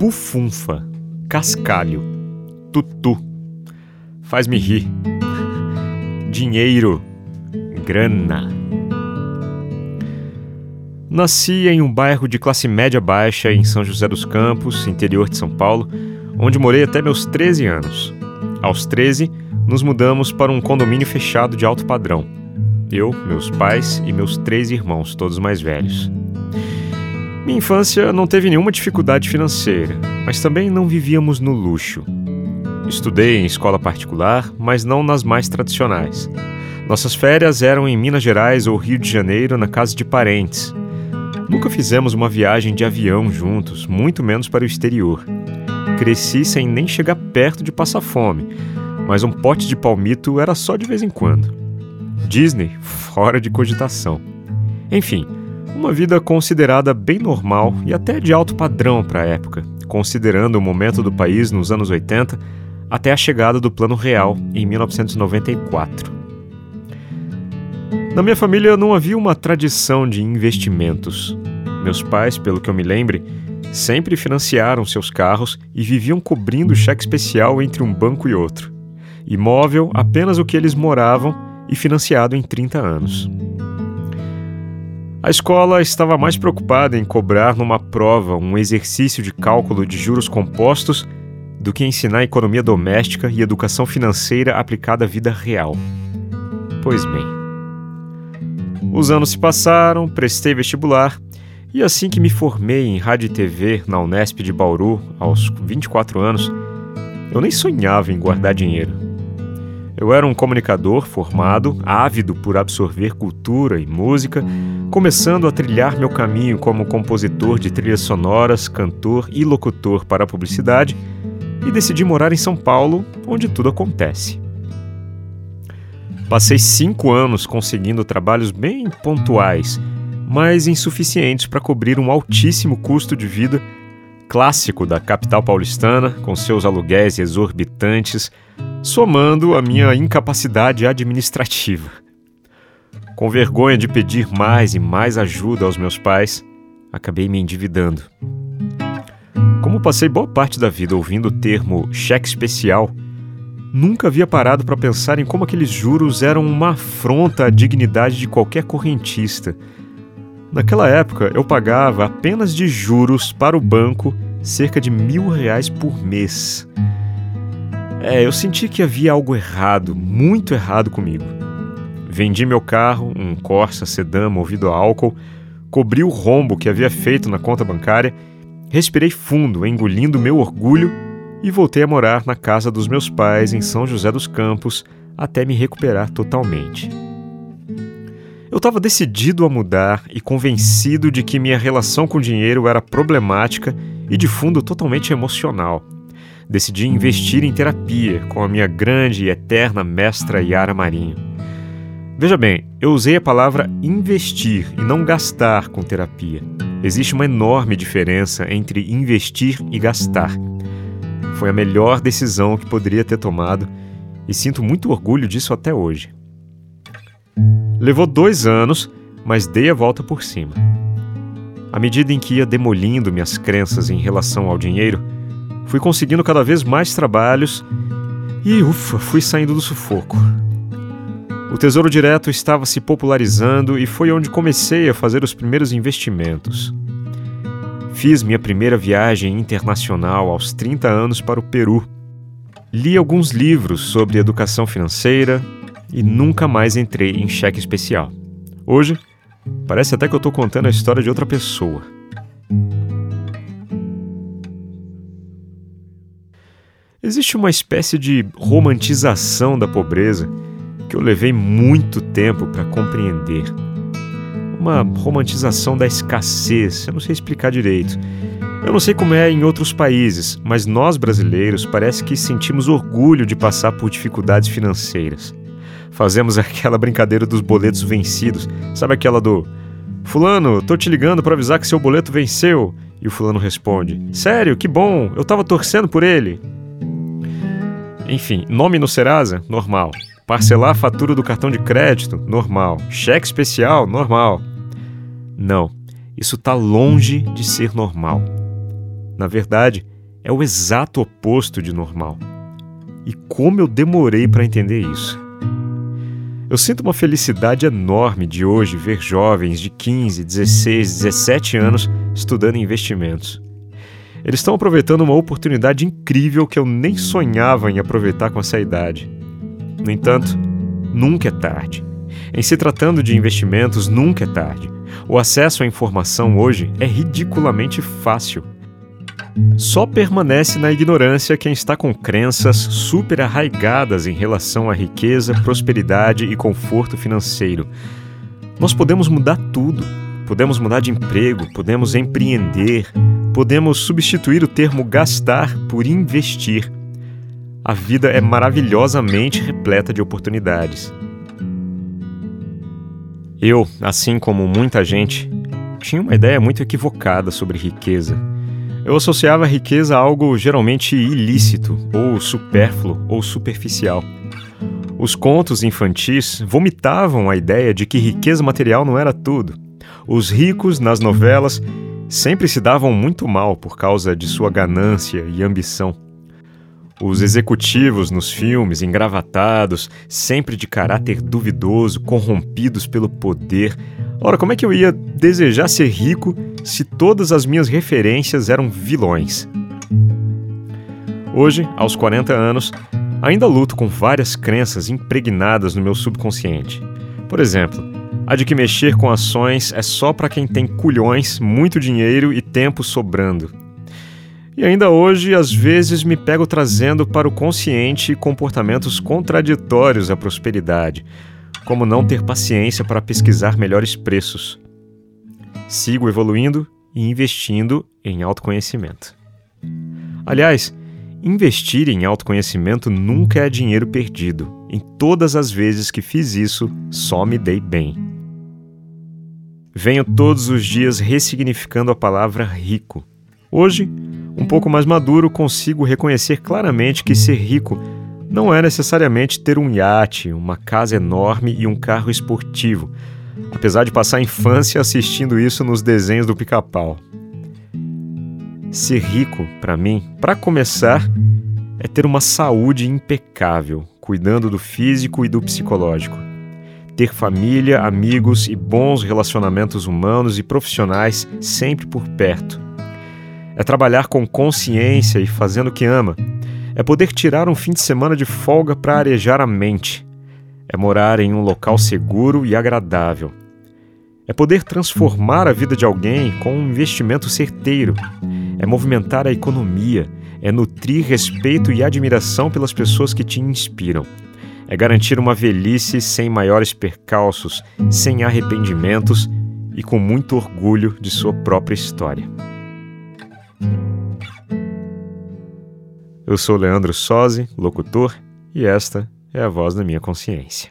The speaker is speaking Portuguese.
bufunfa, cascalho, tutu. Faz-me rir. Dinheiro, grana. Nasci em um bairro de classe média baixa em São José dos Campos, interior de São Paulo, onde morei até meus 13 anos. Aos 13, nos mudamos para um condomínio fechado de alto padrão. Eu, meus pais e meus três irmãos, todos mais velhos. Minha infância não teve nenhuma dificuldade financeira, mas também não vivíamos no luxo. Estudei em escola particular, mas não nas mais tradicionais. Nossas férias eram em Minas Gerais ou Rio de Janeiro, na casa de parentes. Nunca fizemos uma viagem de avião juntos, muito menos para o exterior. Cresci sem nem chegar perto de passar fome, mas um pote de palmito era só de vez em quando. Disney, fora de cogitação. Enfim, uma vida considerada bem normal e até de alto padrão para a época, considerando o momento do país nos anos 80 até a chegada do Plano Real em 1994. Na minha família não havia uma tradição de investimentos. Meus pais, pelo que eu me lembre, sempre financiaram seus carros e viviam cobrindo cheque especial entre um banco e outro. Imóvel apenas o que eles moravam e financiado em 30 anos. A escola estava mais preocupada em cobrar numa prova um exercício de cálculo de juros compostos do que ensinar economia doméstica e educação financeira aplicada à vida real. Pois bem. Os anos se passaram, prestei vestibular e assim que me formei em rádio e TV na Unesp de Bauru, aos 24 anos, eu nem sonhava em guardar dinheiro. Eu era um comunicador formado, ávido por absorver cultura e música, começando a trilhar meu caminho como compositor de trilhas sonoras, cantor e locutor para a publicidade, e decidi morar em São Paulo, onde tudo acontece. Passei cinco anos conseguindo trabalhos bem pontuais, mas insuficientes para cobrir um altíssimo custo de vida clássico da capital paulistana, com seus aluguéis exorbitantes, somando a minha incapacidade administrativa. Com vergonha de pedir mais e mais ajuda aos meus pais, acabei me endividando. Como passei boa parte da vida ouvindo o termo cheque especial, Nunca havia parado para pensar em como aqueles juros eram uma afronta à dignidade de qualquer correntista. Naquela época, eu pagava apenas de juros para o banco cerca de mil reais por mês. É, eu senti que havia algo errado, muito errado comigo. Vendi meu carro, um Corsa sedã movido a álcool, cobri o rombo que havia feito na conta bancária, respirei fundo, engolindo meu orgulho e voltei a morar na casa dos meus pais em São José dos Campos até me recuperar totalmente. Eu estava decidido a mudar e convencido de que minha relação com o dinheiro era problemática e de fundo totalmente emocional. Decidi investir em terapia com a minha grande e eterna mestra Yara Marinho. Veja bem, eu usei a palavra investir e não gastar com terapia. Existe uma enorme diferença entre investir e gastar. Foi a melhor decisão que poderia ter tomado e sinto muito orgulho disso até hoje. Levou dois anos, mas dei a volta por cima. À medida em que ia demolindo minhas crenças em relação ao dinheiro, fui conseguindo cada vez mais trabalhos e, ufa, fui saindo do sufoco. O Tesouro Direto estava se popularizando e foi onde comecei a fazer os primeiros investimentos. Fiz minha primeira viagem internacional aos 30 anos para o Peru. Li alguns livros sobre educação financeira e nunca mais entrei em cheque especial. Hoje, parece até que eu estou contando a história de outra pessoa. Existe uma espécie de romantização da pobreza que eu levei muito tempo para compreender uma romantização da escassez, eu não sei explicar direito. Eu não sei como é em outros países, mas nós brasileiros parece que sentimos orgulho de passar por dificuldades financeiras. Fazemos aquela brincadeira dos boletos vencidos, sabe aquela do Fulano, tô te ligando para avisar que seu boleto venceu. E o fulano responde: Sério, que bom, eu tava torcendo por ele. Enfim, nome no Serasa? Normal. Parcelar a fatura do cartão de crédito? Normal. Cheque especial? Normal. Não, isso está longe de ser normal. na verdade, é o exato oposto de normal. E como eu demorei para entender isso. Eu sinto uma felicidade enorme de hoje ver jovens de 15, 16, 17 anos estudando investimentos. Eles estão aproveitando uma oportunidade incrível que eu nem sonhava em aproveitar com essa idade. No entanto, nunca é tarde. Em se tratando de investimentos, nunca é tarde. O acesso à informação hoje é ridiculamente fácil. Só permanece na ignorância quem está com crenças super arraigadas em relação à riqueza, prosperidade e conforto financeiro. Nós podemos mudar tudo. Podemos mudar de emprego, podemos empreender, podemos substituir o termo gastar por investir. A vida é maravilhosamente repleta de oportunidades. Eu, assim como muita gente, tinha uma ideia muito equivocada sobre riqueza. Eu associava a riqueza a algo geralmente ilícito, ou supérfluo, ou superficial. Os contos infantis vomitavam a ideia de que riqueza material não era tudo. Os ricos, nas novelas, sempre se davam muito mal por causa de sua ganância e ambição. Os executivos nos filmes, engravatados, sempre de caráter duvidoso, corrompidos pelo poder. Ora, como é que eu ia desejar ser rico se todas as minhas referências eram vilões. Hoje, aos 40 anos, ainda luto com várias crenças impregnadas no meu subconsciente. Por exemplo, a de que mexer com ações é só para quem tem culhões, muito dinheiro e tempo sobrando. E ainda hoje, às vezes, me pego trazendo para o consciente comportamentos contraditórios à prosperidade, como não ter paciência para pesquisar melhores preços sigo evoluindo e investindo em autoconhecimento. Aliás, investir em autoconhecimento nunca é dinheiro perdido. Em todas as vezes que fiz isso, só me dei bem. Venho todos os dias ressignificando a palavra rico. Hoje, um pouco mais maduro, consigo reconhecer claramente que ser rico não é necessariamente ter um iate, uma casa enorme e um carro esportivo apesar de passar a infância assistindo isso nos desenhos do pica-pau. Ser rico, para mim, para começar, é ter uma saúde impecável, cuidando do físico e do psicológico. Ter família, amigos e bons relacionamentos humanos e profissionais sempre por perto. É trabalhar com consciência e fazendo o que ama. É poder tirar um fim de semana de folga para arejar a mente é morar em um local seguro e agradável. É poder transformar a vida de alguém com um investimento certeiro. É movimentar a economia. É nutrir respeito e admiração pelas pessoas que te inspiram. É garantir uma velhice sem maiores percalços, sem arrependimentos e com muito orgulho de sua própria história. Eu sou Leandro Sozzi, locutor, e esta é a voz da minha consciência.